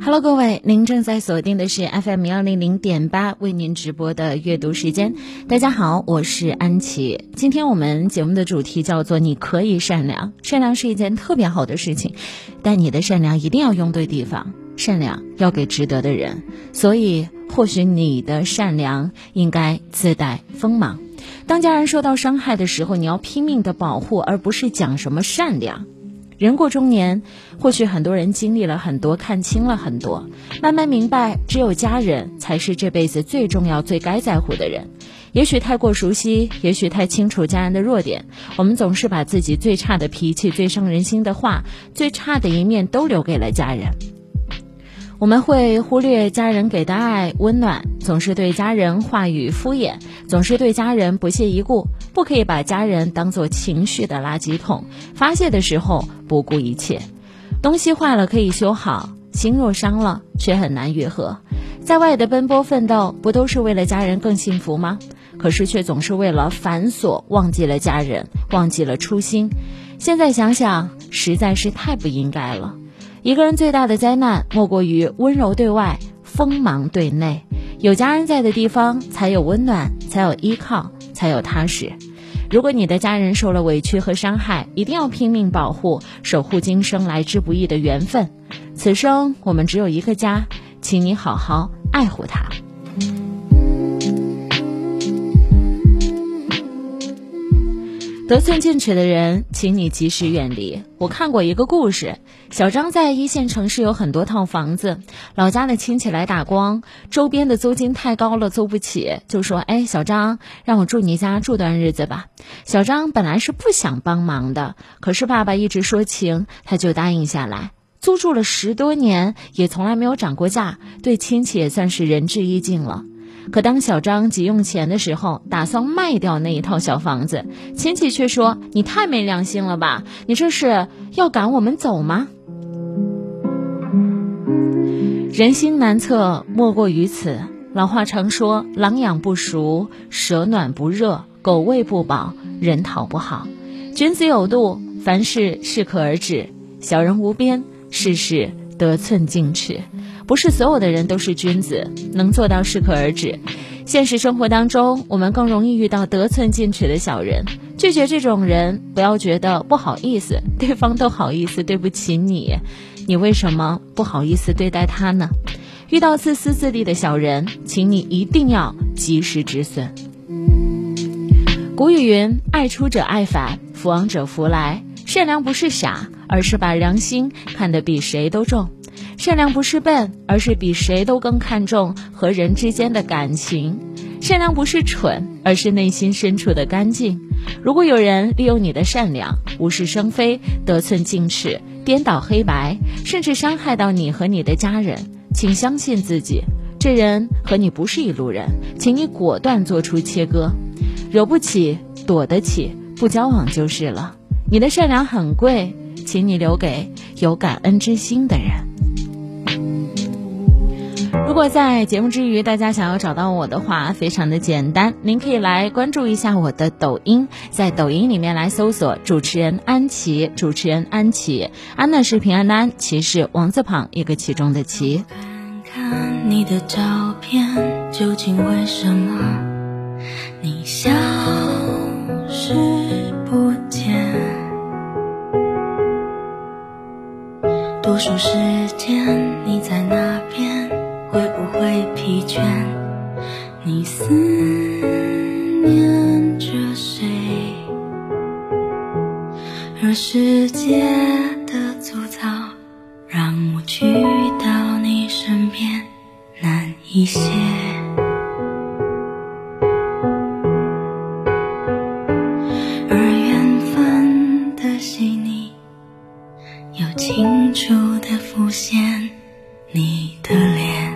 Hello，各位，您正在锁定的是 FM 幺零零点八为您直播的阅读时间。大家好，我是安琪。今天我们节目的主题叫做“你可以善良”，善良是一件特别好的事情，但你的善良一定要用对地方，善良要给值得的人。所以，或许你的善良应该自带锋芒。当家人受到伤害的时候，你要拼命的保护，而不是讲什么善良。人过中年，或许很多人经历了很多，看清了很多，慢慢明白，只有家人才是这辈子最重要、最该在乎的人。也许太过熟悉，也许太清楚家人的弱点，我们总是把自己最差的脾气、最伤人心的话、最差的一面都留给了家人。我们会忽略家人给的爱温暖，总是对家人话语敷衍，总是对家人不屑一顾。不可以把家人当做情绪的垃圾桶，发泄的时候不顾一切。东西坏了可以修好，心若伤了却很难愈合。在外的奔波奋斗，不都是为了家人更幸福吗？可是却总是为了繁琐，忘记了家人，忘记了初心。现在想想，实在是太不应该了。一个人最大的灾难，莫过于温柔对外，锋芒对内。有家人在的地方，才有温暖，才有依靠，才有踏实。如果你的家人受了委屈和伤害，一定要拼命保护，守护今生来之不易的缘分。此生我们只有一个家，请你好好爱护它。得寸进尺的人，请你及时远离。我看过一个故事，小张在一线城市有很多套房子，老家的亲戚来打光，周边的租金太高了，租不起，就说：“哎，小张，让我住你家住段日子吧。”小张本来是不想帮忙的，可是爸爸一直说情，他就答应下来。租住了十多年，也从来没有涨过价，对亲戚也算是仁至义尽了。可当小张急用钱的时候，打算卖掉那一套小房子，亲戚却说：“你太没良心了吧？你这是要赶我们走吗？”人心难测，莫过于此。老话常说：“狼养不熟，蛇暖不热，狗喂不饱，人讨不好。”君子有度，凡事适可而止；小人无边，事事得寸进尺。不是所有的人都是君子，能做到适可而止。现实生活当中，我们更容易遇到得寸进尺的小人。拒绝这种人，不要觉得不好意思，对方都好意思对不起你，你为什么不好意思对待他呢？遇到自私自利的小人，请你一定要及时止损。古语云：“爱出者爱返，福往者福来。”善良不是傻，而是把良心看得比谁都重。善良不是笨，而是比谁都更看重和人之间的感情；善良不是蠢，而是内心深处的干净。如果有人利用你的善良，无事生非、得寸进尺、颠倒黑白，甚至伤害到你和你的家人，请相信自己，这人和你不是一路人，请你果断做出切割。惹不起，躲得起，不交往就是了。你的善良很贵，请你留给有感恩之心的人。如果在节目之余，大家想要找到我的话，非常的简单，您可以来关注一下我的抖音，在抖音里面来搜索主持人安琪，主持人安琪，安呢是平安的安，琪是王字旁一个其中的琪。看看你的照片，究竟为什么你消失不见？多数时间？疲倦？你思念着谁？而世界的粗糙，让我去到你身边难一些。而缘分的细腻，又清楚地浮现你的脸。